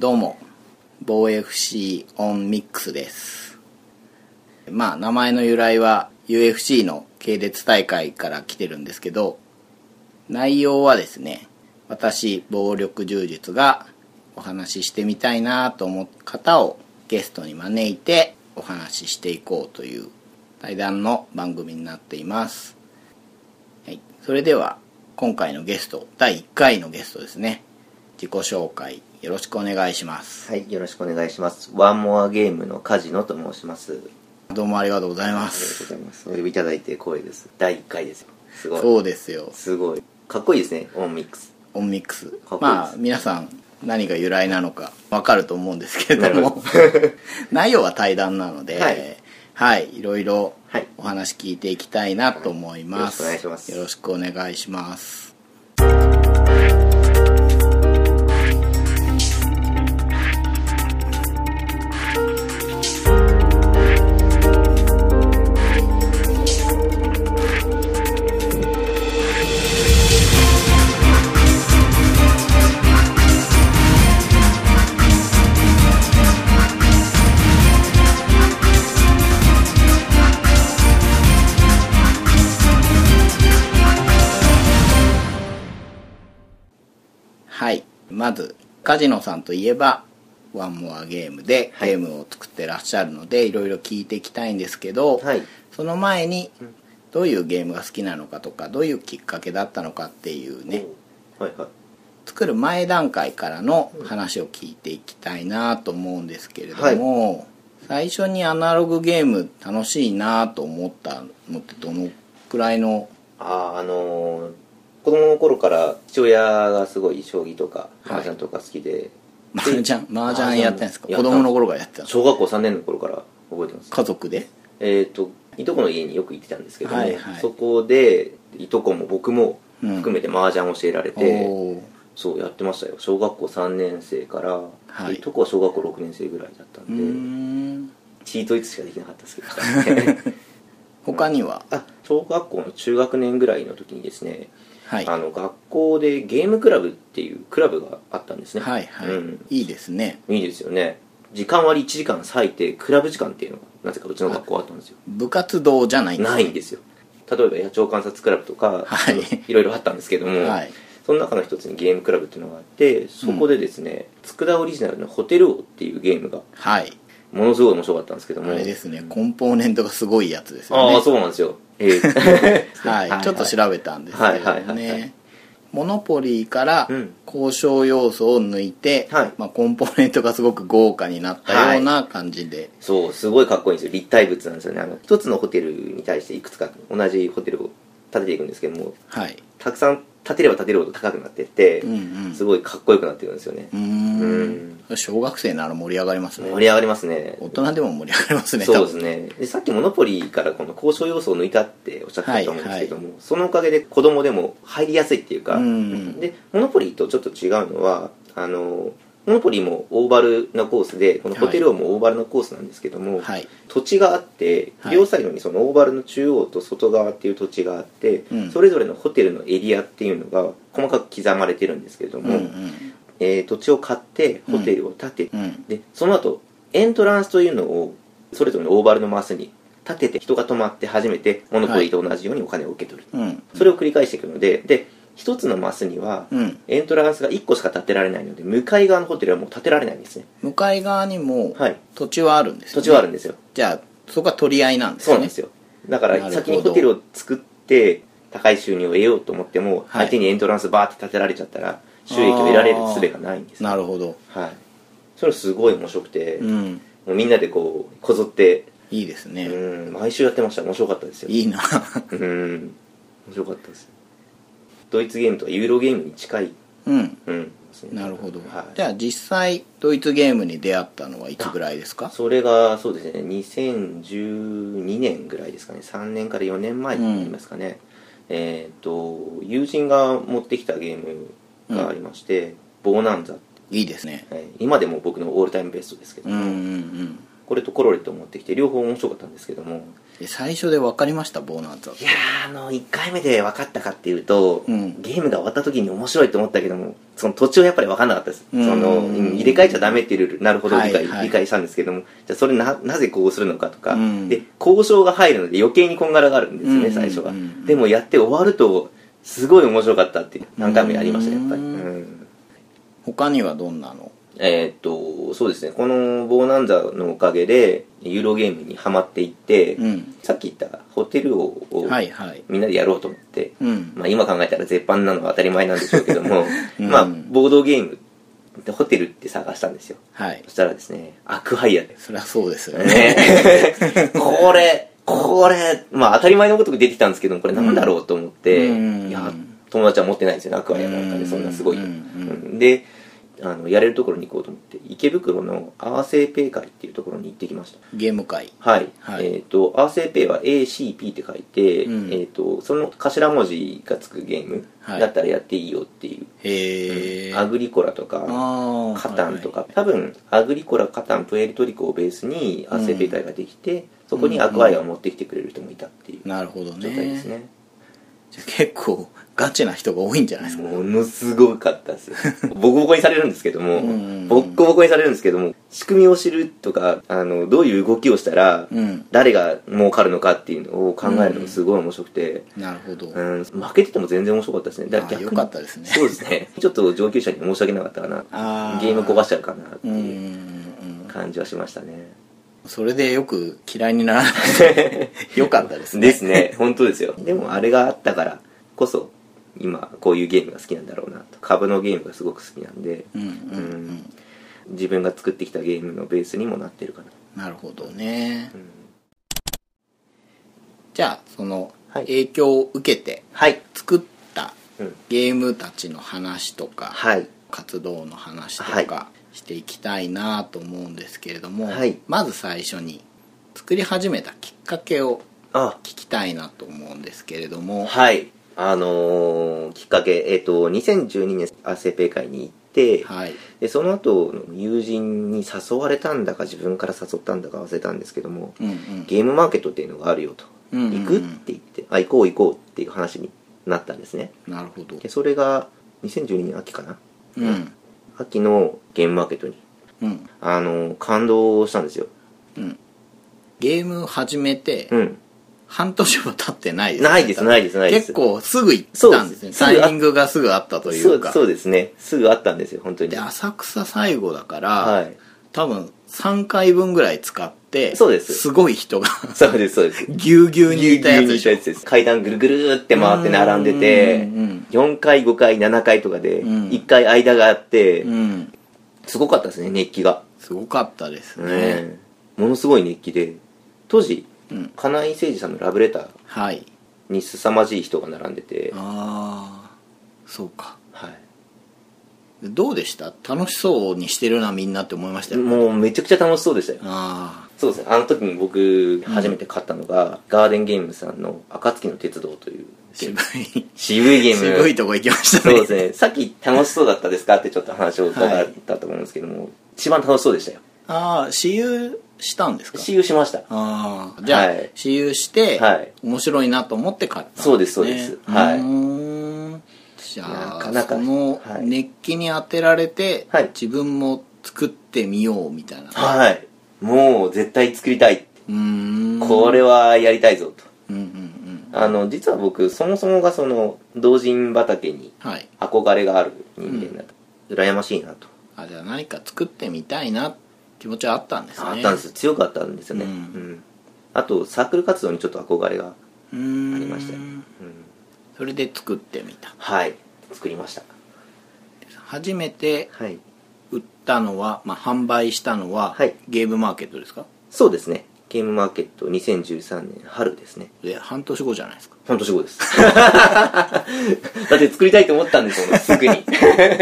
どうも防 FC オンミックスです。まあ名前の由来は UFC の系列大会から来てるんですけど内容はですね私暴力柔術がお話ししてみたいなと思う方をゲストに招いてお話ししていこうという対談の番組になっています、はい、それでは今回のゲスト第1回のゲストですね。自己紹介よろしくお願いしますはい、よろしくお願いします。ワンモアゲームのカジノと申します。どうもありがとうございまありがとうすございます。お呼びいただいて光栄です。第1回ですよ。すごい。そうですよすごい。かっこいいですね、オンミックス。オンミックスまあ皆さん何が由来なのかわかると思うんですけれども 内容は対談なのでははいい、い、ろいろはいお話聞いていきたいなと思います、よろしくお願いしますよろしくお願いしますまずカジノさんといえばワンモアゲームではい。ゲームを作ってらっしゃるので、い、ろいろ聞いていきたいんですけど、はい。その前にどういうゲームが好きなのかとかどういうきっかけだったのかっていうねはいはい。作る前段階からの話を聞いていきたいなと思うんですけれども、最初にアナログゲーム楽しいなと思ったのってどのくらいのあー、あのー、子供の頃から父親がすごい将棋とか、はい。麻雀とか好きで、麻雀？麻雀やってんですか？や子供の頃からやってた小学校3年の頃から覚えてます。家族で？えっ、と、いとこの家によく行ってたんですけども、はいはい。そこで、いとこも僕もうん。含めて麻雀を教えられて、そうやってましたよ。小学校3年生から、はい。いとこは小学校6年生ぐらいだったんでん。チートイツしかできなかったですけど。他には？あ小学校の中学年ぐらいの時にですね、はい。あの学校でゲームクラブっていうクラブがあったんですね。はいはい、うん、いいですね。いいですよね。時間割1時間割いてクラブ時間っていうのがなぜかうちの学校あったんですよ。部活動じゃないんですないんですよ。例えば野鳥観察クラブとか、はい。いろいろあったんですけども、はい。その中の一つにゲームクラブっていうのがあってそこでですね、佃オリジナルのホテル王っていうゲームがはい。ものすごい面白かったんですけどもあれですね。コンポーネントがすごいやつですよね。ああそうなんですよええ はい、ちょっと調べたんですけれどはいはいはいはねモノポリーからうん。交渉要素を抜いて、はい。まあ、コンポーネントがすごく豪華になったような感じで、そうすごいかっこいいんですよ。立体物なんですよね。あの一つのホテルに対していくつか。同じホテルを建てていくんですけども。はい。たくさん建てれば建てるほど高くなってって、うんうんすごいかっこよくなってるんですよね。うーん。小学生なら盛り上がりますね。盛り上がりますね。大人でも盛り上がりますねそうですね。でさっきモノポリーからこの交渉要素を抜いたっておっしゃってたと思うんですけども、そのおかげで子供でも入りやすいっていうか、うん。でモノポリーとちょっと違うのはあのモノポリーもオーバルなコースでこのホテル王もオーバルのコースなんですけども、はい。土地があってはい。両サイドにそのオーバルの中央と外側っていう土地があって、うん。それぞれのホテルのエリアっていうのが細かく刻まれてるんですけれども、うんうん。えー土地を買ってホテルを建てて、うん。でその後エントランスというのをそれぞれのオーバルのマスに建てて人が泊まって初めてモノポリーと同じようにお金を受け取る、うん。それを繰り返していくのでで一つのマスにはうん。エントランスが1個しか建てられないので向かい側のホテルはもう建てられないんですね。向かい側にもはい。土地はあるんです、ね。土地はあるんですよ。じゃあそこは取り合いなんですね。そうなんですよ。だかなるほど。ら先にホテルを作って高い収入を得ようと思ってもはい。相手にエントランスバーって建てられちゃったら収益を得られる術がないんですなるほど。はい。それすごい面白くて、もうん。うみんなでこうこぞって。いいですね、うん。毎週やってました。面白かったですよ。いいな。うん。面白かったですドイツゲームとかユーロゲームに近いうん。うん。なるほど、はい、じゃあ実際ドイツゲームに出会ったのはいつぐらいですか？それがそうですね。2012年ぐらいですかね。3年から4年前になりますかね、えっ、と友人が持ってきたゲームがありまして、ボーナンザ、いいですね。はい。今でも僕のオールタイムベストですけども、うんうんうんこれとコロレットを持ってきて両方面白かったんですけどもえ最初で分かりました？ボーナンザいやーあの1回目で分かったかっていうと、うん。ゲームが終わった時に面白いと思ったけどもその途中はやっぱり分かんなかったです、うん。そのうん入れ替えちゃダメっていうルールなるほど理解,、はい。はい理解したんですけども。じゃあそれななぜこうするのかとか、うん。で交渉が入るので余計にこんがらがるんですよね、うん最初は、うん。うんでもやって終わるとすごい面白かったって何回もやりましたやっぱり、他にはどんなの？えーっとそうですね。このボーナンザのおかげでユーロゲームにはまっていって、うん。さっき言ったホテル王をはいはい。みんなでやろうと思って、うん。まあ、今考えたら絶版なのは当たり前なんでしょうけども、うん。まあボードゲームでホテルって探したんですよ。はい。そしたらですねアクハイヤで。そりゃそうですよね。ね。これこれまあ当たり前のごとく出てきたんですけどこれなんだろうと思って、うん。いや友達は持ってないんですよねアクアイアなんかで。そんなすごい、であのやれるところに行こうと思って池袋のアーセーペイ会っていうところに行ってきました。ゲーム会。はい、はい。えっ、とアーセーペイは ACP って書いて、うん。えっ、とその頭文字がつくゲームはい。だったらやっていいよっていう、へえアグリコラとかあカタンとか、多分アグリコラカタンプエルトリコをベースにアーセーペイ会ができて、そこにアクアイアを持ってきてくれる人もいたっていうなるほど状態ですね。ねじゃあ結構ガチな人が多いんじゃないですか。ものすごかったですよ。ボコボコにされるんですけどもうんうんうん。ボッコボコにされるんですけども仕組みを知るとかあのどういう動きをしたら、うん。誰が儲かるのかっていうのを考えるのがすごい面白くて、なるほど。うん、負けてても全然面白かったですね。だから逆にかったですね。そうですね。ちょっと上級者に申し訳なかったかな。ゲーム壊しちゃうかなってうんうんいううん。感じはしましたねそれでよく嫌いにならなくて よかったですね。ですね。本当ですよ。でもあれがあったからこそ今こういうゲームが好きなんだろうなと。株のゲームがすごく好きなんで、うん自分が作ってきたゲームのベースにもなってるかな、なるほどね。うん。じゃあそのはい。影響を受けてはい、作ったうん、ゲームたちの話とかはい。活動の話とはい。かしていきたいなと思うんですけれども、はい。まず最初に作り始めたきっかけをあ。聞きたいなと思うんですけれどもはい。あのーきっかけえっ、と2012年アセペ会に行って、はい。でその後の友人に誘われたんだか自分から誘ったんだか忘れたんですけども、うんうん。ゲームマーケットっていうのがあるよと、うんうんうん。行くって言ってあ行こう行こうっていう話になったんですね。なるほど。でそれが2012年秋かな？うん秋のゲームマーケットにうん。あの感動したんですよ。うん。ゲーム始めてうん。半年も経ってないですね。ないですないですないです。結構すぐ行ったんですね。タイミングがすぐあったというか。そうですね。すぐあったんですよ本当に。で浅草最後だから、はい多分3回分ぐらい使ってそうです。すごい人がそうですそうです。ぎゅうぎゅうにいたやつでし階段ぐるぐるって回って並んでてうんうん4回5回7回とかでうん。1回間があってうん。すごかったですね熱気が。すごかったですね、ねものすごい熱気で。当時うん。金井誠司さんのラブレターはい。に凄まじい人が並んでて。ああそうか。はいどうでした？楽しそうにしてるなみんなって思いましたよ。もうめちゃくちゃ楽しそうでしたよ。あそうですね。あの時に僕初めて買ったのが、ガーデンゲームさんの「暁の鉄道」というあ渋い。渋いゲーム。渋いとこ行きましたね。そうですね。さっき楽しそうだったですか？ってちょっと話を伺ったと思うんですけども、一番楽しそうでしたよ。ああ私有したんですか？私有しました。ああ。じゃあ、はい。私有して、はい。面白いなと思って買ったんそうですそうです。はいじゃあなかなかそのはい。熱気に当てられて、はい。自分も作ってみようみたいな。はい。もう絶対作りたい、うーん。これはやりたいぞと。うんうんうん。あの実は僕そもそもがその同人畑にはい。憧れがある人間だと、羨ましいなと、あじゃあ何か作ってみたいな気持ちはあったんですね。あったんですよ。強かったんですよね、うん。うん。あとサークル活動にちょっと憧れが、ありましたようん、それで作ってみた。はい。作りました。初めてはい。売ったのは、まあ、販売したのは、はい。ゲームマーケットですか？そうですね。ゲームマーケット2013年春ですね。で半年後じゃないですか。半年後です。だって作りたいと思ったんですもんすぐに。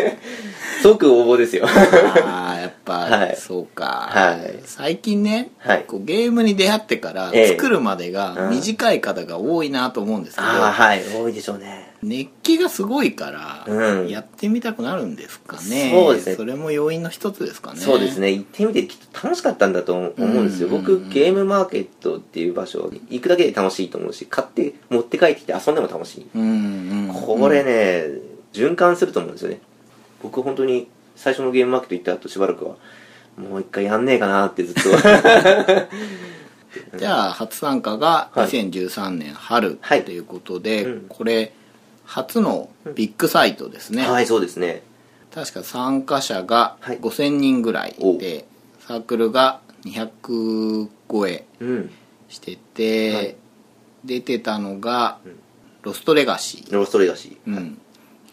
即応募ですよ。あぱ、はい。そうか、はい。最近ね、はい。こうゲームに出会ってからええ。作るまでがうん。短い方が多いなと思うんですけど、ああはい。多いでしょうね。熱気がすごいから、うん。やってみたくなるんですかね。そうですね。それも要因の一つですかね。そうですね。行ってみてきっと楽しかったんだと思うんですよ、うん。うんうん僕ゲームマーケットっていう場所行くだけで楽しいと思うし買って持って帰ってきて遊んでも楽しい、うんうん。これね循環すると思うんですよね。僕本当に最初のゲームマーケット行った後しばらくはもう一回やんねえかなってずっと。じゃあ初参加がはい。2013年春はい。ということで、うん。これ初のビッグサイトですね、はいそうですね。確か参加者がはい。5000人ぐらいで、サークルが200超えうん。してて、はい。出てたのが、ん。ロストレガシー、ローストレガシー、うん、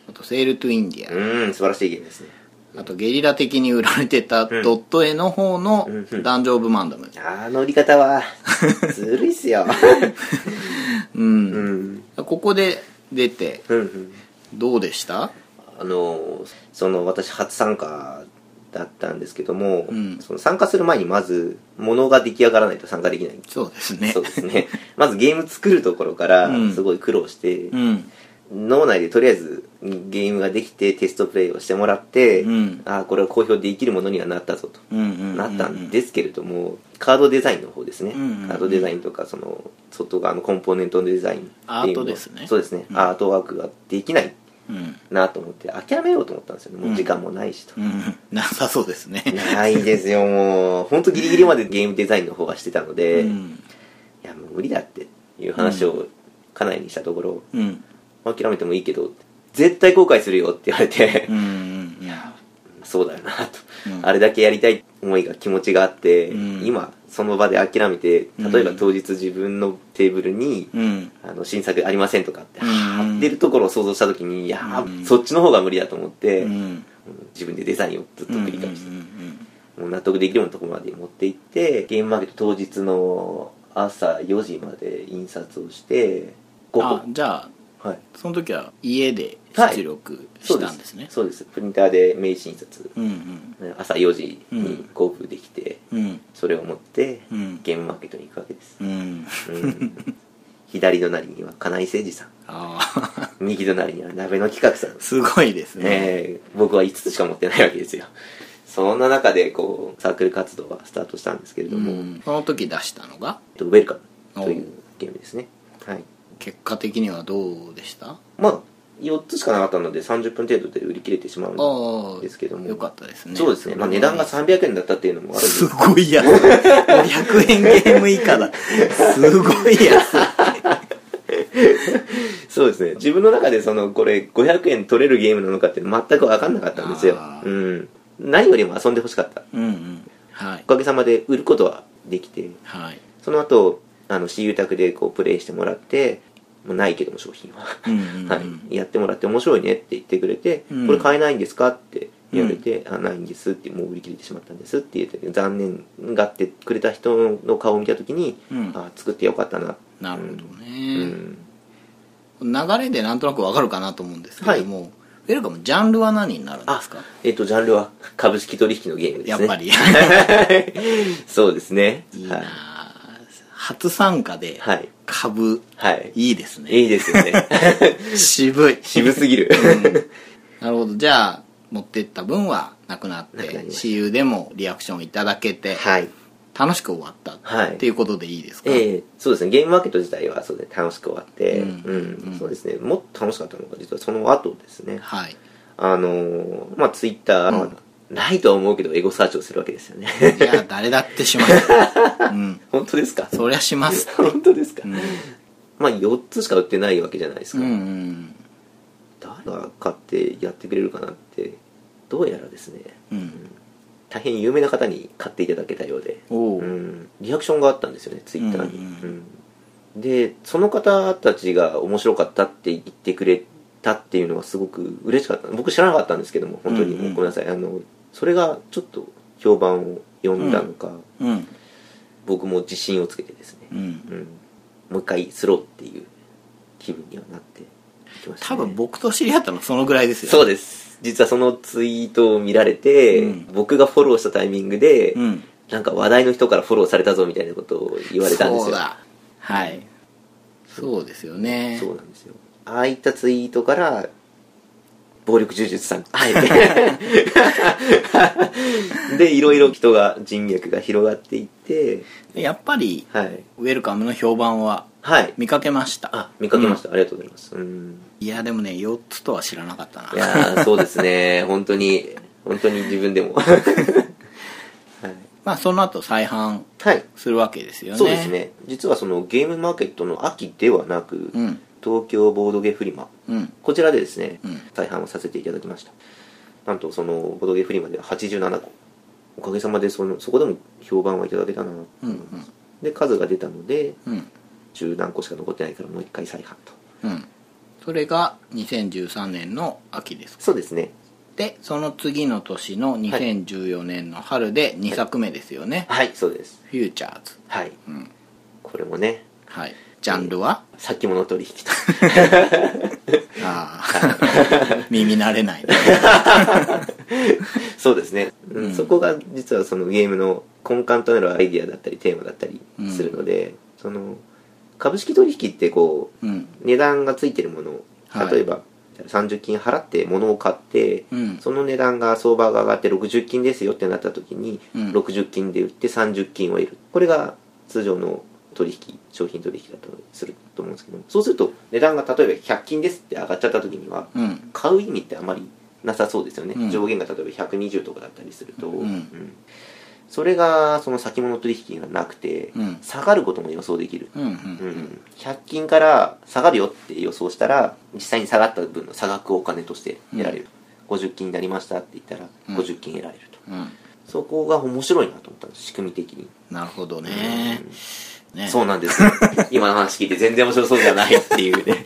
あと Sail to India、うん素晴らしいゲームですねあとゲリラ的に売られてたドん。ット絵の方のダンジョン・オブ・マンダム、あの売り方は ずるいっすよ。うん。うん。ここで出てうんうん。どうでした？あのその私初参加だったんですけども、うん。その参加する前にまず物が出来上がらないと参加できない。そうですね。そうですね。まずゲーム作るところからうん。すごい苦労して、うん脳内でとりあえずゲームができてテストプレイをしてもらって、うん。ああこれは公表できるものにはなったぞと、うんうんうんうんなったんですけれどもカードデザインの方ですね、うんうんうん。カードデザインとかその外側のコンポーネントのデザインっていうのアートですね。そうですね、うん。アートワークができないうん。なと思って諦めようと思ったんですよね。もう時間もないしと、うん。なさそうですね。ないですよ。もう本当ギリギリまでゲームデザインの方はしてたので、いうん。やもう無理だっていう話を家内にしたところ、うん諦めてもいいけど絶対後悔するよって言われて、そうだよなと、うん。あれだけやりたい思いが気持ちがあって、うん。今その場で諦めて例えばうん当日自分のテーブルに、うん。あの新作ありませんとかってうん。貼ってるところを想像した時にいやそっちの方が無理だと思って、自分でデザインをずっと繰り返して、うんもう納得できるようなところまで持って行ってゲームマーケット当日の朝4時まで印刷をして5あ個じゃあはい。その時は家で出力したんですね、そうです。プリンターで名刺印刷うんうん。朝4時に交付できて、うん。それを持ってうん。ゲームマーケットに行くわけです、うん。うん。左隣には金井誠司さん。ああ右隣には鍋の企画さん。すごいですね、え。ー僕は5つしか持ってないわけですよ。そんな中でこうサークル活動がスタートしたんですけれども、うん。その時出したのが？ウェルカムという。ゲームですね。はい結果的にはどうでした？まあ4つしかなかったので30分程度で売り切れてしまうんですけども。よかったですね。そうですね、まあ、値段が300円だったっていうのもあるんで。すすごい安い。500円ゲーム以下だ。すごい安い。そうですね。自分の中でそのこれ500円取れるゲームなのかって全く分かんなかったんですよ。うん、何よりも遊んでほしかった。うんうん。はい。おかげさまで売ることはできて。はい。その後あの私有宅でこうプレイしてもらってもうないけども商品は、うんうんうん。はい、やってもらって面白いねって言ってくれて、うん。これ買えないんですかって言われて、あないんですってもう売り切れてしまったんですって言って残念がってくれた人の顔を見た時に、うん。あ作ってよかったななるほどうね、ん。流れでなんとなくわかるかなと思うんですけれども、ウェルカムジャンルは何になるんですか？えっ、とジャンルは株式取引のゲームですね。やっぱり。そうですね。いいなはい。あ初参加ではい、株はい、いいですね。いいですよね。渋い。渋すぎる、なるほど。じゃあ持ってった分はなくなって私有でもリアクションいただけてはい。楽しく終わったはい。っていうことでいいですか、ええそうですね。ゲームマーケット自体はそうで楽しく終わって、うんうんうんそうですね。もっと楽しかったのが実はその後ですね。はい。あのーまあツイッター、うんないとは思うけどエゴサーチをするわけですよね。いや誰だってします うん。本当ですか？そりゃします。本当ですか、うん。まあ4つしか売ってないわけじゃないですか、うんうん。誰が買ってやってくれるかなってどうやらですね。うん。大変有名な方に買っていただけたようで、う。ん、リアクションがあったんですよねツイッターに、うんうん。うん。でその方たちが面白かったって言ってくれたっていうのはすごく嬉しかった。僕知らなかったんですけども本当に、うんうん。ごめんなさい。あのそれがちょっと評判を呼んだのか、うん。僕も自信をつけてですね、うん。うん、もう一回スローっていう気分にはなってきました、ね、多分僕と知り合ったのそのぐらいですよそうです。実はそのツイートを見られて、うん。僕がフォローしたタイミングで、うん。なんか話題の人からフォローされたぞみたいなことを言われたんですよ。そうだ。はい。そうですよね。そうなんですよああいったツイートから暴力柔術さん。あえてでいろいろ人が人脈が広がっていって。やっぱりはい。ウェルカムの評判ははい。見かけました。あ見かけました、ありがとうございます。うん。いやでもね4つとは知らなかったな。いやーそうですね。本当に本当に自分でも。はい、まあその後再販はい。するわけですよね。そうですね。実はそのゲームマーケットの秋ではなく、うん東京ボードゲフリマ。うん。こちらでですね、うん。再販をさせていただきました。なんとそのボードゲフリマでは87個。おかげさまでそのそこでも評判はいただけたな。とうん思います、で数が出たのでうん。十何個しか残ってないからもう一回再販と。うん。それが2013年の秋ですそうですね。でその次の年の2014年の春で2作目ですよね、はいそうです。フューチャーズはい、ん。これもねはいジャンルは、先物取引と。ああ耳慣れない。ね そうですね、うん。うんそこが実はそのゲームの根幹となるアイディアだったりテーマだったりするので、その株式取引ってこううん。値段がついてるものはい。例えば、30金払って物を買って、うん。その値段が相場が上がって60金ですよってなった時に、うん。60金で売って30金を得る。これが通常の取引商品取引だとすると思うんですけどそうすると値段が例えば100金ですって上がっちゃった時には、うん。買う意味ってあまりなさそうですよね、うん。上限が例えば120とかだったりすると、ん。それがその先物取引がなくて、うん。下がることも予想できる、うんうんうん、100均から下がるよって予想したら実際に下がった分の差額をお金として得られる、50金になりましたって言ったらうん。50金得られると、うん。そこが面白いなと思ったんです仕組み的に、なるほどねね。そうなんです。よ今の話聞いて全然面白そうじゃないっていうね。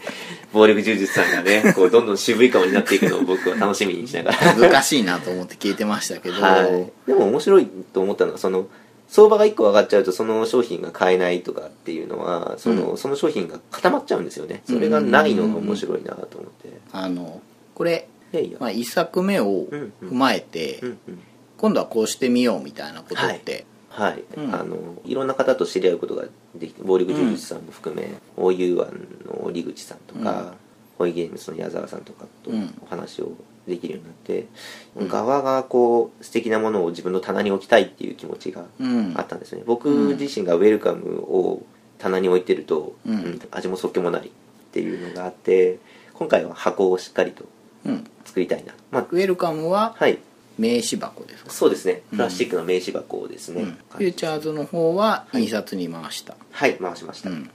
暴力柔術さんがねこうどんどん渋い顔になっていくのを僕は楽しみにしながら。難しいなと思って聞いてましたけど、はい、でも面白いと思ったのはその相場が1個上がっちゃうとその商品が買えないとかっていうのはその,、うん。その商品が固まっちゃうんですよね。それがないのが面白いなと思って、あのこれ、いやいや、まあ、1作目を踏まえて、うんうん。今度はこうしてみようみたいなことって、はい、うん。あのいろんな方と知り合うことができて暴力柔術さんも含め、OU1 の折口さんとか、ホイゲームスの矢沢さんとかとうん。お話をできるようになって、うん。側がこう素敵なものを自分の棚に置きたいっていう気持ちがうん。あったんですね、僕自身がウェルカムを棚に置いてると、うん。うん味もそっけもないっていうのがあって今回は箱をしっかりとうん。作りたいな。まあウェルカムははい名刺箱ですか、そうですね。うん。プラスチックの名刺箱をですね、うん。フューチャーズの方は印刷に回した、はい。回しました、ううん。ん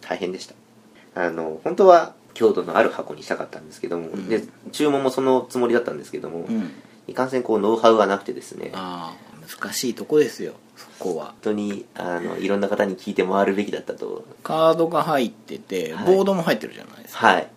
大変でした。あの本当は強度のある箱にしたかったんですけども、ん。で注文もそのつもりだったんですけども、うん。いかんせんこうノウハウがなくてですね。本ああ難しいとこですよそこは。当にあのいろんな方に聞いて回るべきだったと。カードが入っててはい。ボードも入ってるじゃないですか、はい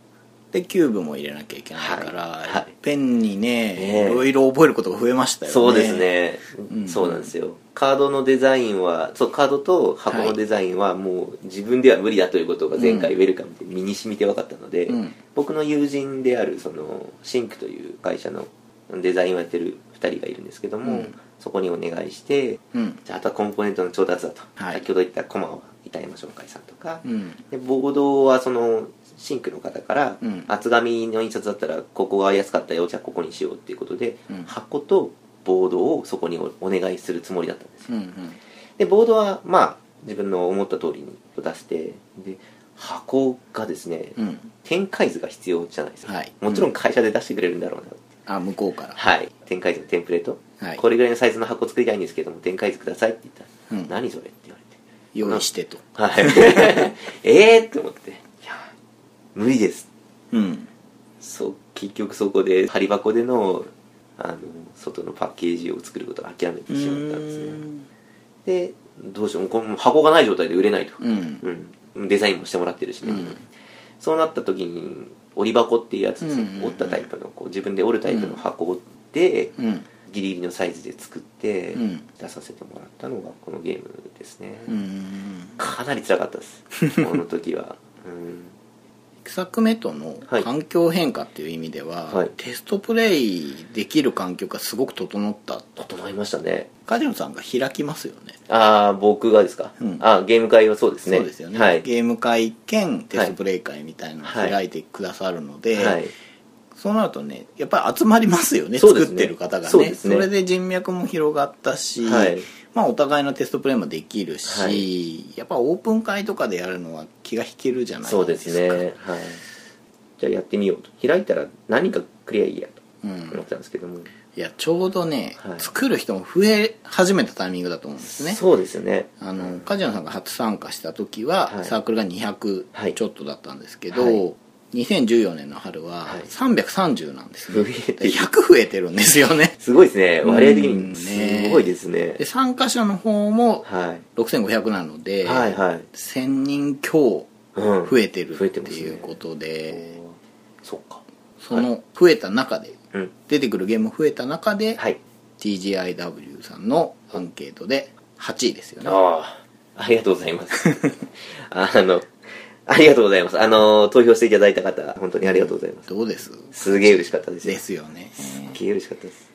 でキューブも入れなきゃいけないから、はい。はい。ペンにね、ええ。いろいろ覚えることが増えましたよね。そうですね、うん。そうなんですよ。カードのデザインはそうカードと箱のデザインはもう自分では無理だということが前回うウェルカムで身に染みて分かったので、うん。僕の友人であるそのシンクという会社のデザインをやってる2人がいるんですけども、うん。そこにお願いしてうん。じゃああとはコンポーネントの調達だと、はい。先ほど言ったコマは板山商会さんとか、うん。でボードはそのシンクの方から、うん。厚紙の印刷だったらここが安かったよじゃあここにしようっていうことで、うん。箱とボードをそこにおお願いするつもりだったんですよ。うんうん。でボードはまあ自分の思った通りに出してで箱がですね、うん。展開図が必要じゃないですか、はい。もちろん会社で出してくれるんだろうなって。あ向こうから。はい。展開図のテンプレート、はい。これぐらいのサイズの箱作りたいんですけども展開図くださいって言ったら、うん。何それって言われて。用意してと。はい。ええって思って無理です。うん。そう結局そこで針箱でのあの外のパッケージを作ることを諦めてしまったんですね。でどうしようこの箱がない状態で売れないと、うん。うん、デザインもしてもらってるしね、うん。そうなった時に折り箱っていうやつですね、うんうんうん。折ったタイプのこう自分で折るタイプの箱で、うん。ギリギリのサイズで作ってうん。出させてもらったのがこのゲームですね、うん。かなり辛かったです。この時は、うん、1作目とのはい。環境変化っていう意味では、はい。テストプレイできる環境がすごく整った整いましたね。カジノさんが開きますよね。ああ僕がですか、うん。あーゲーム会はそうですね。そうですよね、はい。ゲーム会兼テストプレイ会みたいなのをはい開いてくださるので、はい。そうなるとねやっぱり集まりますよねね。作ってる方がね。ね。れで人脈も広がったし、はいまあ、お互いのテストプレイもできるし、はい。やっぱオープン会とかでやるのは気が引けるじゃないですか。そうですね。はい。じゃあやってみようと。開いたら何かクリアいいやとうん。思ってたんですけども、いやちょうどね、はい。作る人も増え始めたタイミングだと思うんですね。そうですよね。あの梶野さんが初参加した時は、はい。サークルがはい。200ちょっとだったんですけど、はい2014年の春ははい。330なんですね、増え。てる100増えてるんですよね。すごいですね。割合的うんにね。すごいですね。で参加者の方もはい。6500なので、はいはい。1000人強うん。増えてるっていうことで、そうか。その増えた中でうん。出てくるゲーム増えた中で、はい。TGIW さんのアンケートで8位ですよね。ああ、ありがとうございます。あの、ありがとうございます。あの、投票していただいた方、本当にありがとうございます。どうです？すげえ嬉しかったですよ。ですよねすげえ嬉しかったです。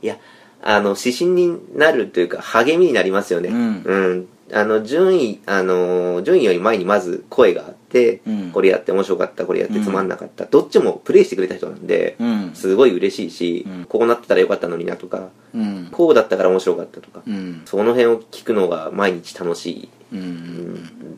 いや、あの、指針になるというか、励みになりますよね。うんうん。あの、順位、あの、順位より前にまず声があって、うんこれやって面白かった、これやってつまんなかった、どっちもプレイしてくれた人なんで、うんすごい嬉しいし、うんこうなってたらよかったのになとか、うんこうだったから面白かったとか、うんその辺を聞くのが毎日楽しいうんうん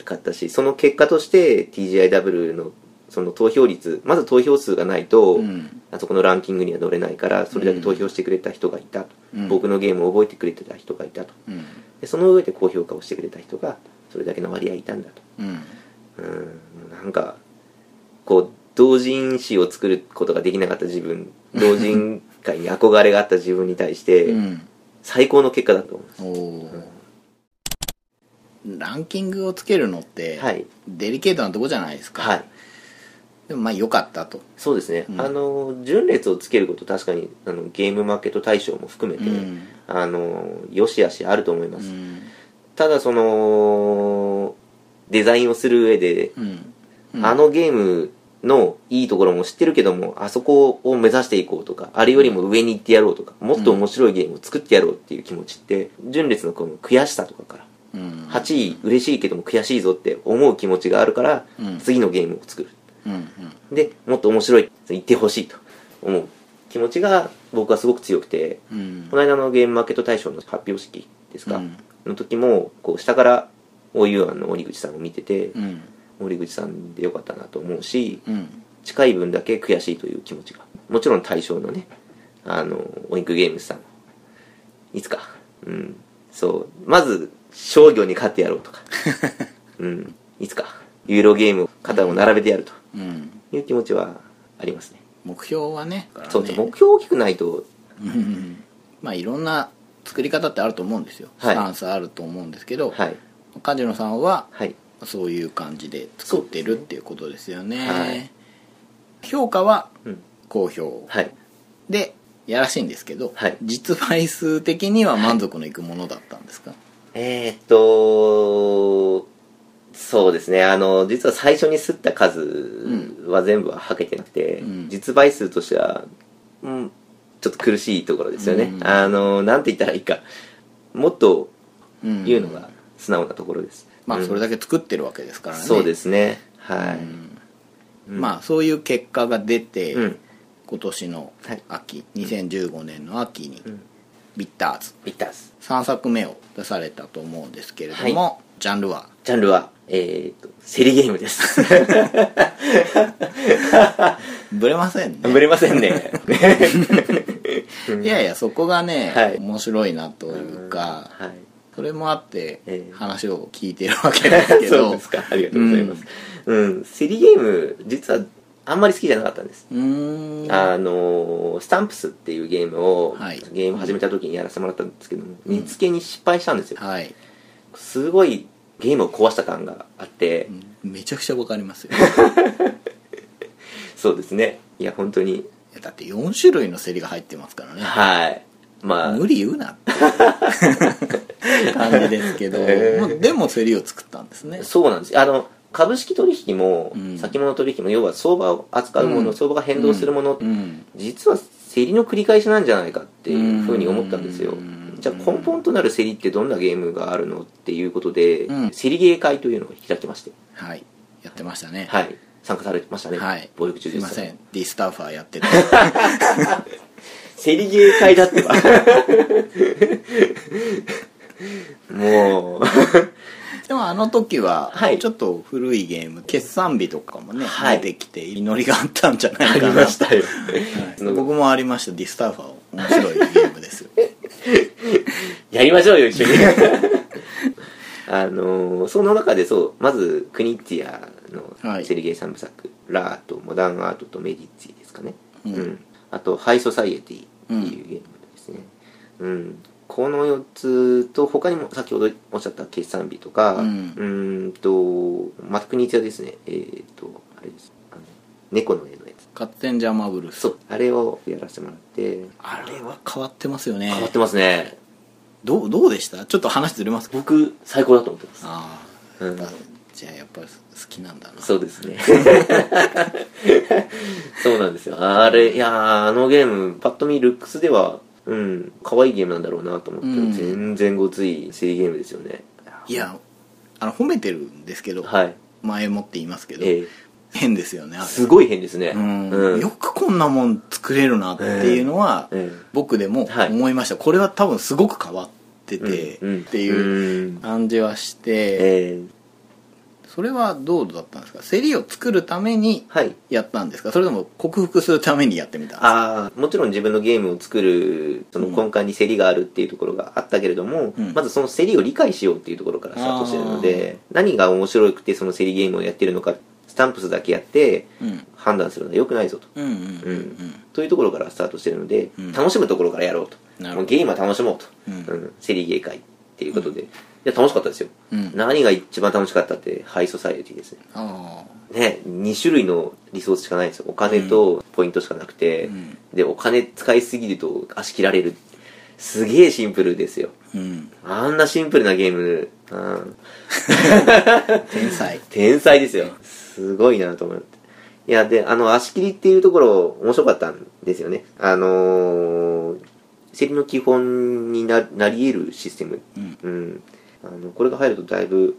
かったしその結果として TGIW のその投票率まず投票数がないと、うんあそこのランキングには乗れないからそれだけ投票してくれた人がいたと、うん僕のゲームを覚えてくれてた人がいたとうんでその上で高評価をしてくれた人がそれだけの割合いたんだとうんなんかこう同人誌を作ることができなかった自分同人界に憧れがあった自分に対して、最高の結果だと思いますランキングをつけるのって、はい。デリケートなとこじゃないですか、はい。でもまあ良かったと。そうですね、うん。あの順列をつけること確かにあのゲームマーケット大賞も含めて、うん。あのよしあしあると思います、うん。ただそのデザインをする上で、あのゲームのいいところも知ってるけどもあそこを目指していこうとかあれよりも上に行ってやろうとかもっと面白いゲームを作ってやろうっていう気持ちって順列のこの悔しさとかからうん。8位嬉しいけども悔しいぞって思う気持ちがあるから、うん。次のゲームを作る。うんでもっと面白い言ってほしいと思う気持ちが僕はすごく強くてうん。うんこの間のゲームマーケット大賞の発表式ですか、うん。の時もこう下から OU の森口さんを見てて、うん。森口さんでよかったなと思うしうん。近い分だけ悔しいという気持ちがもちろん大賞のねあのオインクゲームズさんいつか。うん。そう。まず商業に勝ってやろうとか。うん。いつかユーロゲームを肩を並べてやると。うん。いう気持ちはありますね。目標はねそうですね目標大きくないと。うん。まあいろんな作り方ってあると思うんですよ、はい。スタンスあると思うんですけど、はい。梶野さんははい。そういう感じで作ってるっていうことですよね。はい。評価はうん。好評。はい。でやらしいんですけど、はい。実売数的には満足のいくものだったんですか、えーっとそうですね。あの実は最初に吸った数は全部ははけてなくて、うん。実売数としては、うん、ちょっと苦しいところですよね、うん。あのなんて言ったらいいか。もっとうん。言うのが素直なところです、まあうん。それだけ作ってるわけですからね。そうですね。はい、うん。うん。まあそういう結果が出て、うん。今年のはい。秋、2015年の秋に、うんビッターズビッターズ3作目を出されたと思うんですけれども、はジャンルは？ジャンルはえーっと競りゲームです。ブレませんね。ぶれませんね。いやいやそこがね、はい。面白いなというか、はい。それもあってええ話を聞いてるわけですけど。そうですか。ありがとうございます。うん、競りゲーム実はあんまり好きじゃなかったんです。うーん。あのスタンプスっていうゲームを、はい。ゲーム始めた時にやらせてもらったんですけども、見つけに失敗したんですよ。はい。すごいゲームを壊した感があって、めちゃくちゃわかりますよ。そうですね。いや本当に。いやだって4種類の競りが入ってますからね。はい。まあ。無理言うな。っ て感じですけど、ええまあでも競りを作ったんですね。そうなんです。あの株式取引も、うん。先物取引も要は相場を扱うもの、うん。相場が変動するもの、うん。実は競りの繰り返しなんじゃないかっていうふうに思ったんですよ、うん。じゃあ根本となる競りってどんなゲームがあるのっていうことで、うん。競りゲー会というのを開きまして。はい。やってましたね。はい。参加されてましたね、はい。暴力中すいません。ディスターファーやってて。競りゲー会だってば。もうでもあの時ははい。ちょっと古いゲーム決算日とかもね、はい。出てきて祈りがあったんじゃないありかな。ましたよ。はい。僕もありました。ディスターファー面白いゲームですよ。やりましょうよ一緒に。あのーその中でそうまずクニッティアはい。のセリゲー3部作、ラートモダンアートとメディッツィですかね、うん。あとハイソサイエティっていうゲームですね、うんこの4つと他にも先ほどおっしゃった決算日とかうん。ーんとまたクニッティアですね。えっ、とあれです。あの猫の絵のやつ。カッテンジャーマブルスそう。あれをやらせてもらって。あれは変わってますよね。変わってますね。どうどうでした？ちょっと話ずれますか？僕最高だと思ってます。ああ、うん。じゃあやっぱり好きなんだな。そうですね。そうなんですよ。あれいやーあのゲームパッと見ルックスではうん可愛いゲームなんだろうなと思って、うん。全然ごつい競りゲームですよね。いやあの褒めてるんですけど、はい。前もって言いますけど、え変ですよねすごい変ですね。うん。うん。よくこんなもん作れるなっていうのは、ええ。僕でもはい。思いました、これは多分すごく変わってて、っていううん。感じはして、ええそれはどうだったんですか？競りを作るためにはい。やったんですか？それとも克服するためにやってみたああもちろん自分のゲームを作るその根幹に競りがあるっていうところがあったけれども、うん。まずその競りを理解しようっていうところからスタートしてるので何が面白くてその競りゲームをやってるのかスタンプスだけやってうん。判断するのは良くないぞと。うんうんうんというところからスタートしてるので、うん楽しむところからやろうと。ゲームは楽しもうと、うん。うん。競りゲー会っていうことで、いや楽しかったですよ、うん。何が一番楽しかったってハイソサイエティですね。あね2種類のリソースしかないんですよ。お金とポイントしかなくて、うん。でお金使いすぎると足切られる。すげえシンプルですよ。あうん。あんなシンプルなゲーム、うん、天才。天才ですよ。すごいなと思って。いやであの足切りっていうところ面白かったんですよね。あのー競りの基本にななり得るシステム。うん。うん、あのこれが入るとだいぶ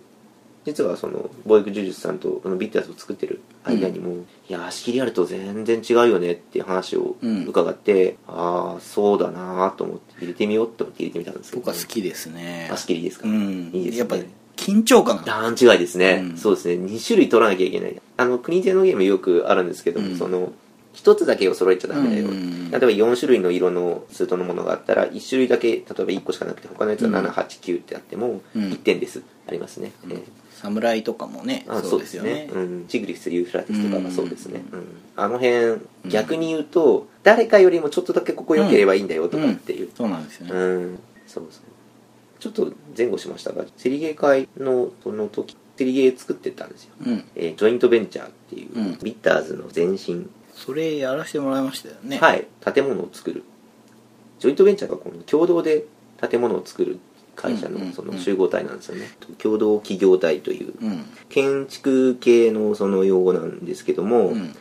実はそのボーイク・ジュジュスさんとあのビットヤスを作ってる間にも、いや足切りあると全然違うよねっていう話をうん。伺って、ああそうだなと思って入れてみようって思って入れてみたんですけど、僕は好きですね。足切りですか、うん。いいですね。やっぱり緊張感が。段違いですね、うん。そうですね。2種類取らなきゃいけない。あの国手のゲームよくあるんですけども、うん。その一つだけを揃えちゃダメだよ、うん。例えば4種類の色のスートのものがあったら1種類だけ例えば1個しかなくて他のやつはうん。789ってあってもうん。1点です、ありますね、えー侍とかもねあそうですよね。うん、チグリス・リューフラティスとかがそうですね、ううん。あの辺逆に言うと誰かよりもちょっとだけここ良ければいいんだよとかっていう、そうなんですようん。ねそうそう。ちょっと前後しましたがセリゲー会のその時セリゲー作ってたんですよ、うん。えージョイントベンチャーっていう、うん。ビッターズの前身、それやらせてもらいましたよね。はい。建物を作る。ジョイントベンチャーがこの共同で建物を作る会社うんうんうんのその集合体なんですよね、共同企業体という。うん。建築系のその用語なんですけども、うん。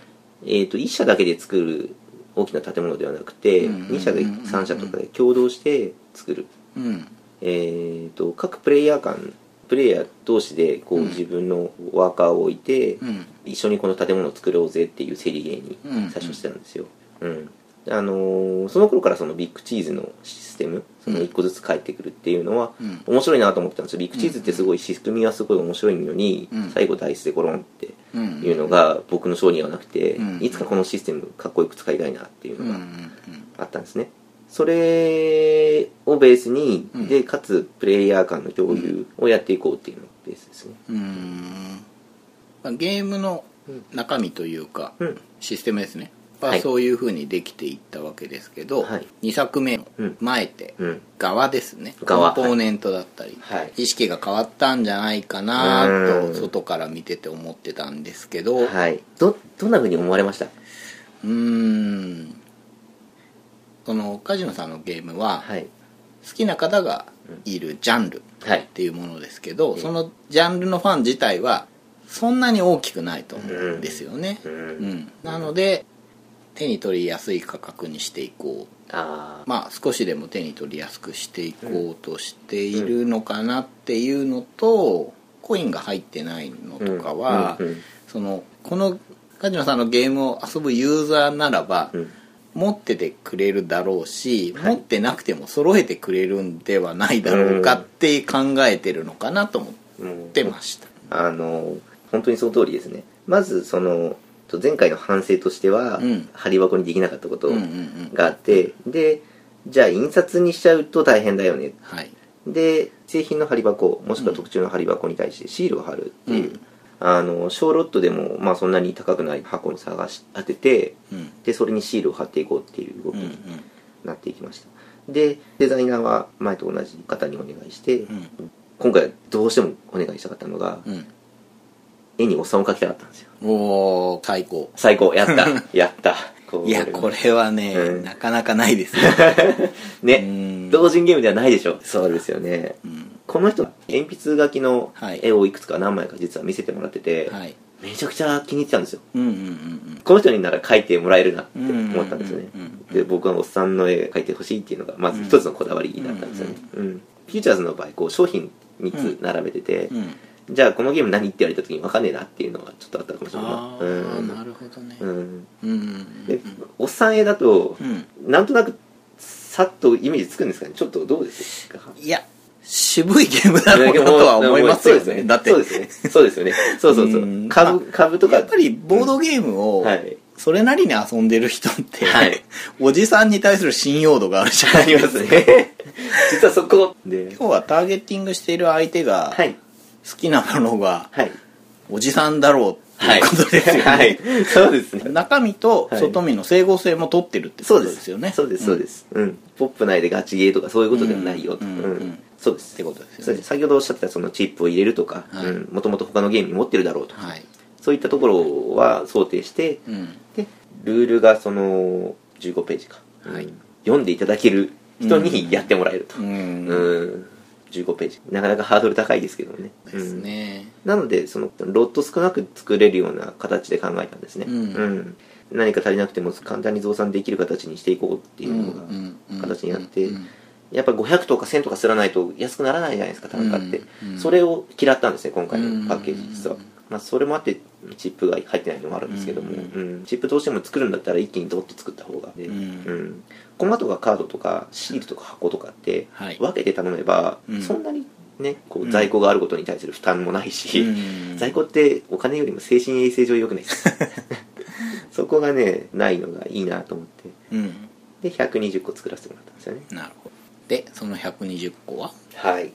えー、と1社だけで作る大きな建物ではなくて、うんうんうんうん。2社で3社とかで共同して作る、うん。えー、と各プレイヤー間プレイヤー同士でこう、うん。自分のワーカーを置いて、うん。一緒にこの建物を作ろうぜっていう競りゲーにうん。最初してたんですよ、うん。あのーその頃からそのビッグチーズのシステムその1個ずつ返ってくるっていうのはうん。面白いなと思ってたんですよ。ビッグチーズってすごい仕組みはすごい面白いのに、うん。最後ダイスでコロンってうんいうのが僕の性にはなくて、うん。いつかこのシステムかっこよく使いたいなっていうのがん。あったんですね、それをベースに、うん。でかつプレイヤー間の共有をやっていこうっていうのがベースですね。うん。まあゲームの中身というかうん。システムですね。ははい。そういうふうにできていったわけですけどはい。2作目のうん。前手うん。側ですね。コ側ンポーネントだったりはい。意識が変わったんじゃないかなうん。と外から見てて思ってたんですけどうはい。どどんなふうに思われました？ーんその梶野さんのゲームははい。好きな方がいるジャンルはい。っていうものですけど、ん。そのジャンルのファン自体はそんなに大きくないと思うんですよね、ううん。ん。なので手に取りやすい価格にしていこう。ああまあ少しでも手に取りやすくしていこうとしているのかなっていうのと、コインが入ってないのとかは、そのこの梶野さんのゲームを遊ぶユーザーならば、うん持っててくれるだろうし、はい。持ってなくても揃えてくれるんではないだろうかって考えてるのかなと思ってました、あの本当にその通りですね。まずそのと前回の反省としては、うん。貼り箱にできなかったことうんうんうん。があって、でじゃあ印刷にしちゃうと大変だよね。はい。で製品の貼り箱もしくは特注の貼り箱に対してシールを貼るっていう、うんあの小ロットでも、まあ、そんなに高くない箱に探し当ててうん。でそれにシールを貼っていこうっていう動きうんうんになっていきました、でデザイナーは前と同じ方にお願いして、うん。今回はどうしてもお願いしたかったのが、うん。絵におっさんを描きたかったんですよ。おー最高。最高。やった。やった。こいやこれはね、うん。なかなかないですよ、ね。うん。同人ゲームではないでしょ。そうですよね。うん。この人鉛筆書きのはい。絵をいくつか何枚か実は見せてもらってて、はい。めちゃくちゃ気に入ってたんですよ。うんうんうんこの人になら描いてもらえるなって思ったんですよね。うんうんうん。うんで僕はおっさんの絵描いてほしいっていうのがまず一つのこだわりだったんですよね。うんフューチャーズの場合こう商品3つ並べてて、うんうんじゃあこのゲーム何って言われた時に分かんねえなっていうのがちょっとあったかもしれない。ああ、うん。なるほどね。うん。うんでおっさん絵だとうん。なんとなくさっとイメージつくんですかね。ちょっとどうですか？いや渋いゲームだろうなとは思いますよね。だって。そうですね。そうですよね。そうそうそう。うん。株株とか。やっぱりボードゲームをはい。それなりに遊んでる人って、はい。おじさんに対する信用度があるじゃないありますね。実はそこ。で。今日はターゲッティングしている相手がはい好きなものがはい。おじさんだろうってはいいうことですよね、はい。そうですね。中身と外身の整合性も取ってるってことそうでですすよね。そうです。そうです。うん。ポップ内でガチゲーとかそういうことではないよと。うん。うん。うん。そうです。ってことです。先ほどおっしゃってたそのチップを入れるとかはい。もともと他のゲームに持ってるだろうとはい、そういったところは想定してうん、でルールがその15ページか、はい。うん。読んでいただける人にやってもらえると、ううんん15ページ。なかなかハードル高いですけどね。ですね、うん。なのでそのロット少なく作れるような形で考えたんですね、うん。何か足りなくても簡単に増産できる形にしていこうっていうのがうんうん形になってうんやっぱ500とか1000とかすらないと安くならないじゃないですか単価って、うん。うんそれを嫌ったんですね今回のパッケージうん実は、まあ、それもあってチップが入ってないのもあるんですけども、うんうんチップどうしても作るんだったら一気にドッと作った方がで、うん。うん。コマとかカードとかシールとか箱とかってはい。分けて頼めば、うん。そんなにねこううん在庫があることに対する負担もないし、うん在庫ってお金よりも精神衛生上良くないです。そこがねないのがいいなと思って。うん。で120個作らせてもらったんですよね。なるほど。でその120個は？はい。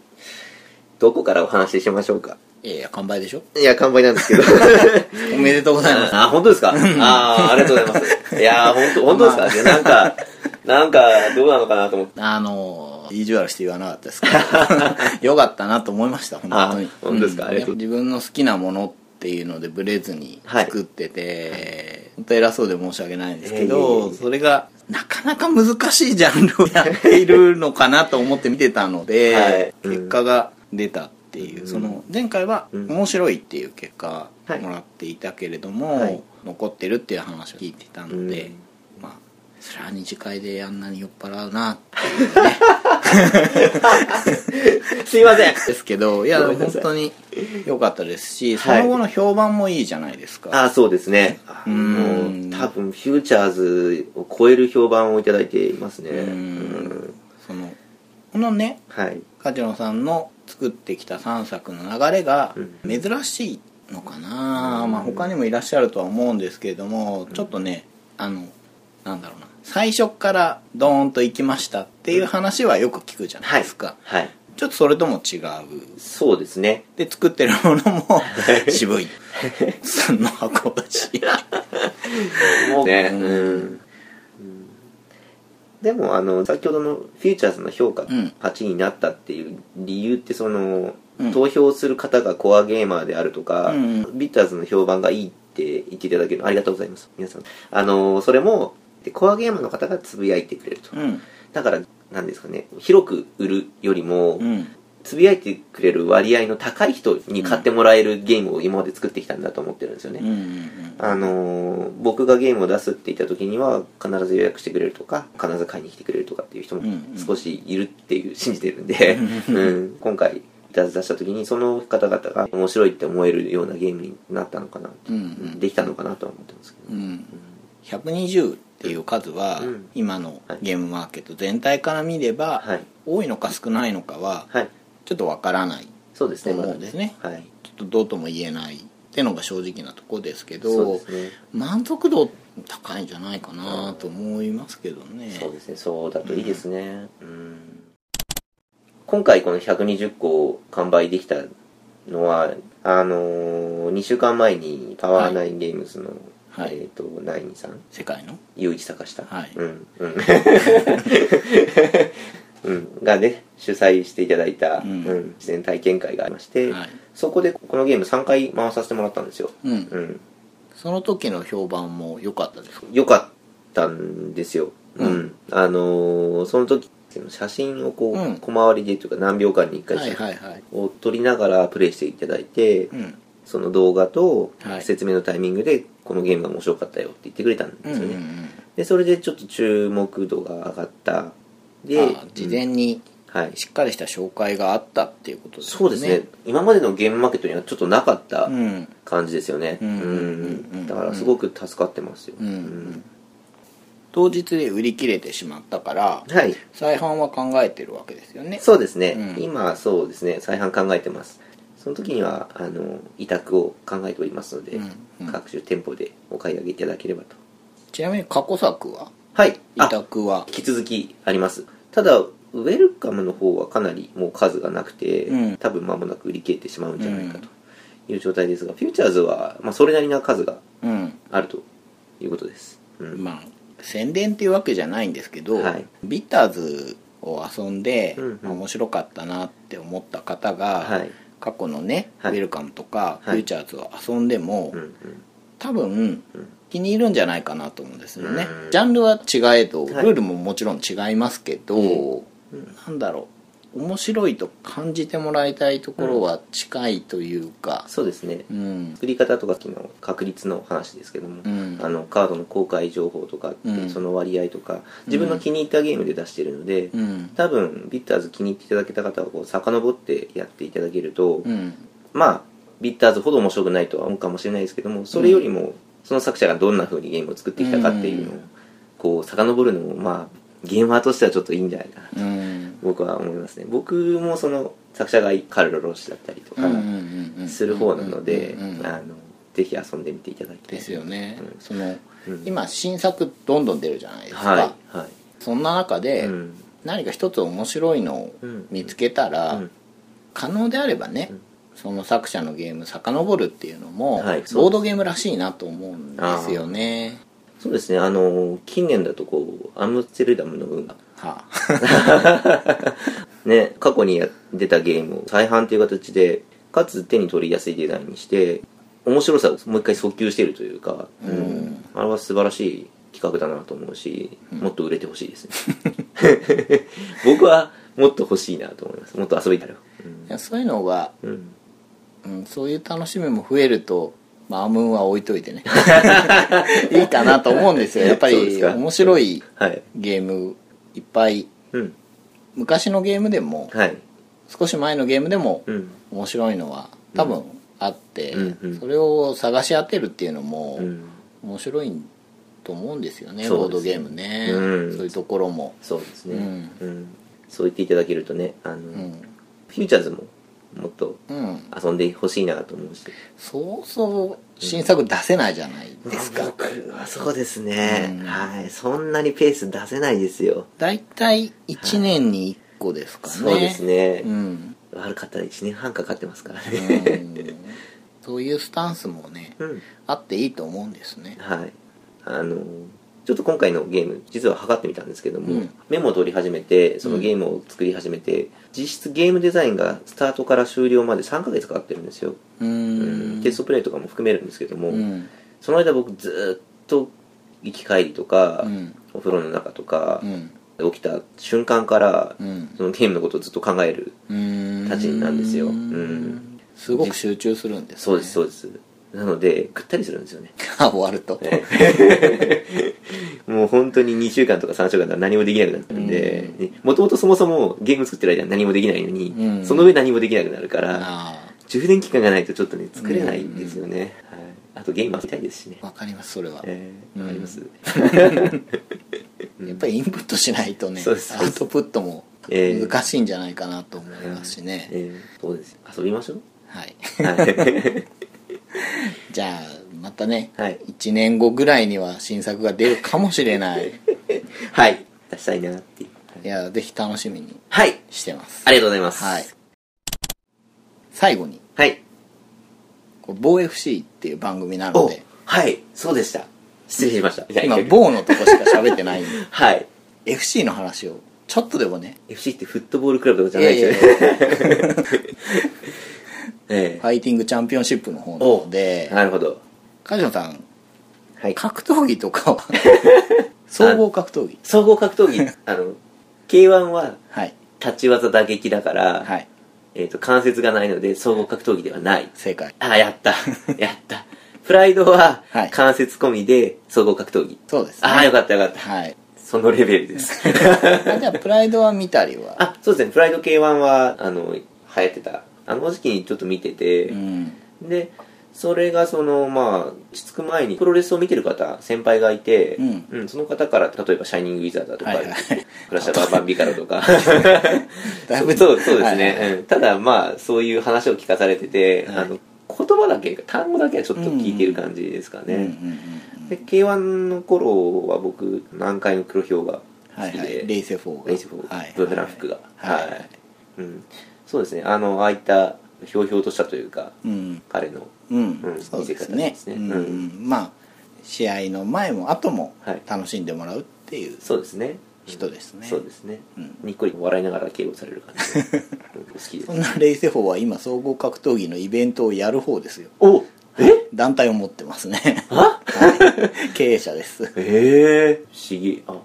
どこからお話ししましょうか？いやいや完売でしょ？いや完売なんですけど。おめでとうございます。あ本当ですか？ああありがとうございます。いや本当本当ですか、まあなんかなんかどうなのかなと思って。あの意地悪して言わなかったですけど。よかったなと思いました本当に。あ本当ですか？ありがとう。自分の好きなものっていうのでブレずにはい。作ってて、本当偉そうで申し訳ないんですけどえそれがなかなか難しいジャンルをやっているのかなと思って見てたので、結果が出たっていう、うんその前回はうん。面白いっていう結果はい。もらっていたけれども、はい。残ってるっていう話を聞いてたので、うん。まあそれは二次会であんなに酔っ払うなっていうね。すいません。ですけどいや本当に良かったですしそはい。の後の評判もいいじゃないですか、ああそうですね。うん。多分フューチャーズを超える評判をいただいていますね。うん。うん。そのこのねはい梶野さんの作ってきた3作の流れがうん。珍しいのかな、うん。まあ他にもいらっしゃるとは思うんですけれどもちょっとねあのなんだろうな。最初からドーンと行きましたっていう話はよく聞くじゃないですか、はい。ちょっとそれとも違う。そうですね。で作ってるものも 渋い。その箱だし。もうね、ううんん。うんでもあの先ほどのフューチャーズの評価うん。8になったっていう理由ってその、うん。投票する方がコアゲーマーであるとか、うんうビッターズの評判がいいって言っていただけるありがとうございます。皆さん。あのそれもでコアゲーマーの方がつぶやいてくれると、うん。だからなんですかね広く売るよりも、うんつぶやいてくれる割合の高い人に買ってもらえるゲームを今まで作ってきたんだと思ってるんですよね、うんうんあのー僕がゲームを出すって言った時には必ず予約してくれるとか必ず買いに来てくれるとかっていう人もうんうん。少しいるっていう信じてるんで、うん、今回いたず出した時にその方々が面白いって思えるようなゲームになったのかなうんうん。できたのかなとは思ってますけど、うん120っていう数はうん。今のゲームマーケット全体から見ればはい。多いのか少ないのかははいちょっとわからないそうですねまだはい。ちょっとどうとも言えないってのが正直なとこですけどね。満足度高いんじゃないかなと思いますけどね。そうですね。そうだといいですね。うん。今回この120個完売できたのはあのー、2週間前にパワーナインゲームズの、はい。えっ、とナインさん。世界の？雄一坂下、はい。うんうん。うん、がね主催していただいた、ううんん自然体験会がありまして、はい。そこでこのゲーム3回回させてもらったんですよ、うん。うん、その時の評判も良かったですか？よかったんですよ、ううん。んあのーその時写真をこう、うん。小回りでというか何秒間に1回はいはいはい。を撮りながらプレイしていただいて、うん。その動画とはい。説明のタイミングでこのゲームが面白かったよって言ってくれたんうんうんうですよね、ん。でそれでちょっと注目度が上がったであ事前にはい。しっかりした紹介があったっていうことですね。そうですね。今までのゲームマーケットにはちょっとなかったうん。感じですよね。だからすごく助かってますよ、うんうん当日で売り切れてしまったからはい。再販は考えてるわけですよね。そうですね、うん。今そうですね。再販考えてます。その時にはあの委託を考えておりますので、各種店舗でお買い上げいただければと。ちなみに過去作は？はい。委あ託は。引き続きあります。ただウェルカムの方はかなりもう数がなくて、うん。多分間もなく売り切れてしまうんじゃないかという状態ですが、フューチャーズは、まあ、それなりな数がうん。あるということです、うん。まあ宣伝っていうわけじゃないんですけど、はい。ビッターズを遊んで、うんうん。面白かったなって思った方が、はい。過去のね、はい。ウェルカムとか、はい。フューチャーズを遊んでも、うんうん。多分、気に入るんじゃないかなと思うんですよね、うん。ジャンルは違えど、はい。ルールももちろん違いますけど、うん。なんだろう。面白いと感じてもらいたいところは近いというか。そうですね。うん。作り方とかの確率の話ですけども、うん。あのカードの公開情報とかその割合とか自分の気に入ったゲームで出してるので、うん。多分ビッターズ気に入っていただけた方はこう遡ってやっていただけると、うん。まあビッターズほど面白くないとは思うかもしれないですけどもそれよりもその作者がどんな風にゲームを作ってきたかっていうのをうん。こう遡るのもまあゲーマーとしてはちょっといいんじゃないかなとうん。僕は思いますね。僕もその作者がカルロ・ロッシュだったりとかする方なのであのぜひ遊んでみていただきたい。ですよね、うん。そのうん。今新作どんどん出るじゃないですか、はいはい。そんな中で、うん。何か一つ面白いのを見つけたら、うん。可能であればね、うんその作者のゲーム遡るっていうのも、はいボードゲームらしいなと思うんですよね。そうですね。あの近年だとこうアムステルダムの運が。は ね過去にや出たゲームを再販という形でかつ手に取りやすいデザインにして面白さをもう一回訴求しているというか、うん。あれは素晴らしい企画だなと思うし、もっと売れてほしいですね。僕はもっと欲しいなと思います。もっと遊びたい、いやそういうのが、うんうん、そういう楽しみも増えるとまあアムーンは置いといてね。いいかなと思うんですよ。やっぱり面白いはい。ゲームいっぱい。うん。昔のゲームでもはい。少し前のゲームでもうん。面白いのは多分あって、うん。うん。それを探し当てるっていうのもうん。面白いと思うんですよねボードゲームね、うん。そういうところも、そうですね、そう言っていただけるとねあの、うん。フューチャーズももっとうん、遊んでほしいなと思うし。そうそう新作出せないじゃないですか、僕はそうですね、うん。はい。そんなにペース出せないですよ、大体1年に1個ですかね、そうですね、うん、悪かったら1年半かかってますからうねん。そういうスタンスもねうん、あっていいと思うんですね。はい。あのちょっと今回のゲーム実は測ってみたんですけども、うん。メモを取り始めてそのゲームを作り始めて、実質ゲームデザインがスタートから終了まで3ヶ月かかってるんですよ、ううん。んテストプレイとかも含めるんですけども、うん。その間僕ずーっと行き帰りとか、うん。お風呂の中とかう、ん。起きた瞬間から、うん。そのゲームのことをずっと考えるうんたちなんですよ。うん。すごく集中するんです、ね、そうですそうですなのでぐったりするんですよね。あ終わると、もう本当に2週間とか3週間とか何もできなくなったん。でもともとそもそもゲーム作ってる間は何もできないのに、うん。その上何もできなくなるからあ充電期間がないとちょっとね作れないんですよね、はい、あとゲーム遊びたいですしね。あわかりますそれは、えー、わかります、やっぱりインプットしないとねそうです。アウトプットもええ。難しいんじゃないかなと思いますしね、えーそうです。遊びましょう。はい。はい じゃあまたね、はい。1年後ぐらいには新作が出るかもしれない。はい。出したいなっていう。い。やぜひ楽しみにはい。してます。ありがとうございます。はい。最後に。はい。某 FC っていう番組なのおではい。そうでした。失礼しました。今はい某のとこしか喋ってないんで。はい。FC の話をちょっとでもね。FC ってフットボールクラブとかじゃないですよねえファイティングチャンピオンシップの方なのえでなるほど。梶野さんはい。格闘技とかは 総合格闘技？総合格闘技 あの K1 ははい。立ち技打撃だから、はい。えー、と関節がないので総合格闘技ではない。正解。あやった。やった。プライドははい。関節込みで総合格闘技、そうですね。ああよかったよかった。はい。そのレベルです。あじゃあプライドは見たりは？あそうですね。プライド K1 はあの流行ってたあの時期にちょっと見てて、うん。でそれがそのまあ落ち着く前にプロレスを見てる方先輩がいて、うん。その方から例えば「シャイニング・ウィザード」とか「はいはい。クラッシャー・バンバンビカロ」とか。そうそうですね、はいはいうん。ただまあそういう話を聞かされてて、はい。あの言葉だけ単語だけはちょっと聞いてる感じですかね、うんうんうんで K1 の頃は僕南海の黒ひょうがはい好きで、はいレイ・セフォーが。レイ・セフォー、はいブーメラン服が。はい。はい、うん、そうですね。あのああいったひょうひょうとしたというか、うん。彼のうん、うんそうです見ねですね。うん。うん。まあ試合の前も後もはい。楽しんでもらうっていうそうですね。人ですね。そうですね、うん。にっこり笑いながら敬語される感じ。好きですそんなレイ・セフォーは今総合格闘技のイベントをやる方ですよ。おえ？団体を持ってますね。あはい。経営者です。ええ不思議。あ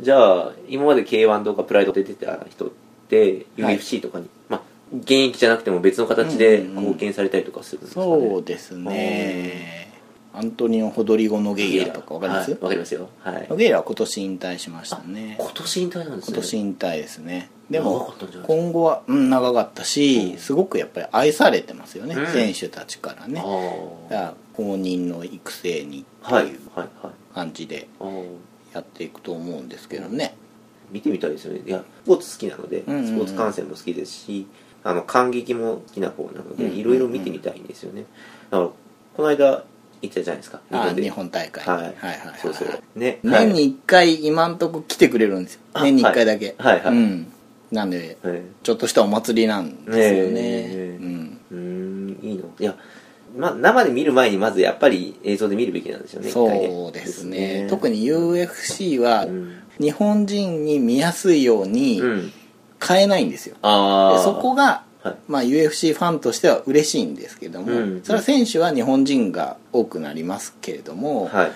じゃあ今まで K1 とかプライドで出てた人ってはい。UFC とかに、まあ現役じゃなくても別の形でうんうんうん。貢献されたりとかするんですかね、そうですね。アントニオ・ホドリゴ・ノゲイラとかわかります、はいわかりますよ。はい。ノゲイラは今年引退しましたね。今年引退なんですね。今年引退ですね。で長も今後は、うん、長かったし、すごくやっぱり愛されてますよね、うん。選手たちからね。だから公認の育成にってはいいう感じでやっていくと思うんですけどね、見てみたいですよね。いやスポーツ好きなので、うんうんうん。スポーツ観戦も好きですしあの感激も好きな方なので、いろいろ見てみたいんですよね。だからこの間行ったじゃないですかでああ日本大会。はい。はいはいはいそうそうね年に1回今んとこ来てくれるんですよ。あ年に1回だけ。はい。はいはい。うん。なんではい。はいちょっとしたお祭りなんですよね、うん。うーんいいの。いや、ま、生で見る前にまずやっぱり映像で見るべきなんですよねそうですね。特に UFC はうん。日本人に見やすいようにうん変えないんですよ、ああでそこが、はい。まあ、UFC ファンとしては嬉しいんですけども、うん。それは選手は日本人が多くなりますけれども、はい。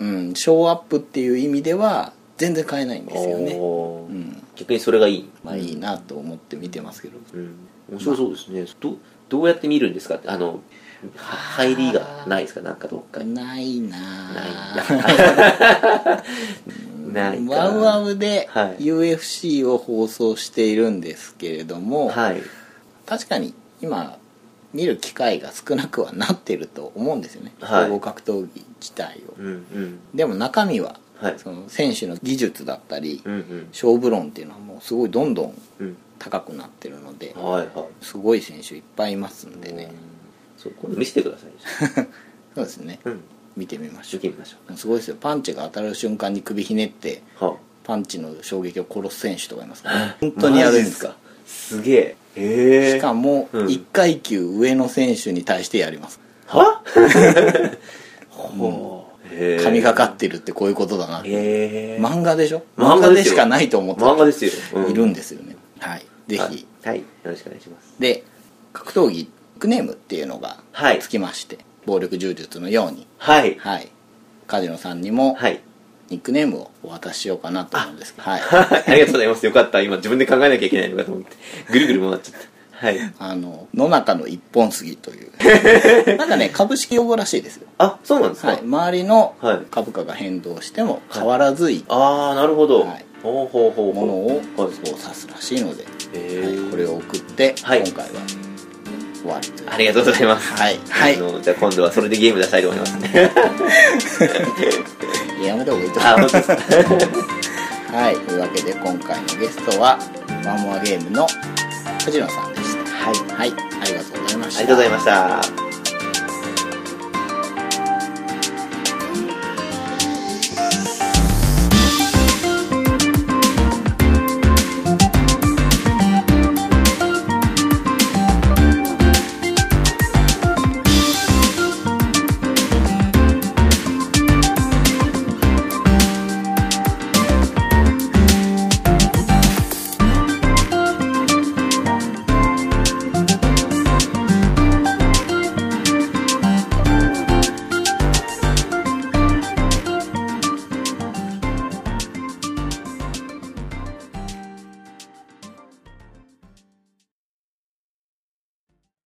うん、ショーアップっていう意味では全然変えないんですよね、うん、逆にそれがいい。まあいいなと思って見てますけど。うん。面白そうですね。どどうやって見るんですか？あのは入りがないですか？なんかどっか。にないなない。ぁ ないかワウワウではい。UFC を放送しているんですけれども、はい。確かに今見る機会が少なくはなってると思うんですよね。はい。総合格闘技自体を。うんうん。でも中身ははい。その選手の技術だったりうんうん。勝負論っていうのはもうすごいどんどんうん。高くなってるのではいはい。すごい選手いっぱいいますんでね。そう今度見せてください。そうですね。うん見てみましょ見てみましょう。すごいですよ。パンチが当たる瞬間に首ひねってうはパンチの衝撃を殺す選手とかいますから。ね本当にやるんですか？すげえ。へえ。しかもうん。1階級上の選手に対してやります。は？ほう。へえ。神がかってるってこういうことだな漫画でしょ？漫画でよ。漫画ですしかないと思って漫画ですよ、ういるんですよね。はい。ぜひ、はい、はい、よろしくお願いします。で格闘技ニックネームっていうのがはい。つきまして、暴力柔術のようにはい。はい。梶野さんにもはい。ニックネームをお渡ししようかなと思うんですけどはい。ありがとうございます。よかった。今自分で考えなきゃいけないのかと思って。ぐるぐる回っちゃっはい。あの野中の一本杉という。なんかね株式用語らしいですよ。あそうなんですか、はい、周りのはい。株価が変動しても変わらずいい。ああなるほど、はい。ほうほうほうほう。ものをはい。そう指すらしいので、はい。これを送って、はい。今回は終わりというありがとうございます。はい。はい。あのじゃあ今度はそれでゲーム出したいと思いますね。やめた方がいいとあ思い本ます。はい。というわけで今回のゲストはワンモアゲームの藤野さんでした。はい。はい。ありがとうございました。ありがとうございました